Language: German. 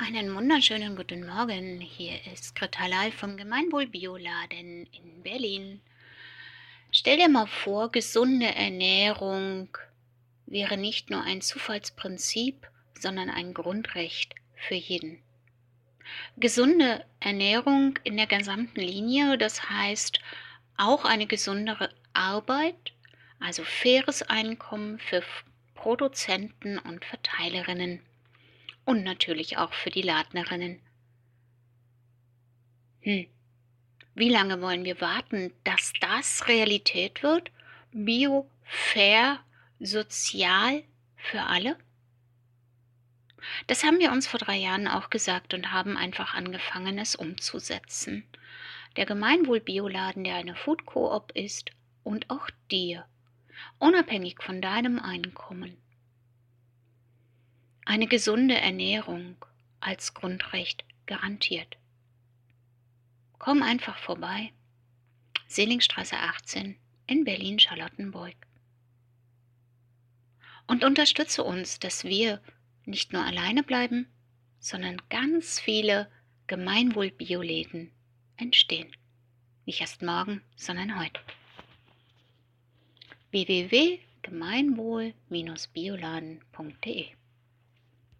Einen wunderschönen guten Morgen. Hier ist Live vom Gemeinwohl Bioladen in Berlin. Stell dir mal vor, gesunde Ernährung wäre nicht nur ein Zufallsprinzip, sondern ein Grundrecht für jeden. Gesunde Ernährung in der gesamten Linie, das heißt auch eine gesundere Arbeit, also faires Einkommen für Produzenten und Verteilerinnen und natürlich auch für die Ladnerinnen. Hm. Wie lange wollen wir warten, dass das Realität wird? Bio, fair, sozial für alle? Das haben wir uns vor drei Jahren auch gesagt und haben einfach angefangen, es umzusetzen. Der Gemeinwohl-Bioladen, der eine Food Coop ist und auch dir, unabhängig von deinem Einkommen eine gesunde Ernährung als Grundrecht garantiert. Komm einfach vorbei. Seelingstraße 18 in Berlin-Charlottenburg. Und unterstütze uns, dass wir nicht nur alleine bleiben, sondern ganz viele Gemeinwohl-Bioläden entstehen. Nicht erst morgen, sondern heute. www.gemeinwohl-bioladen.de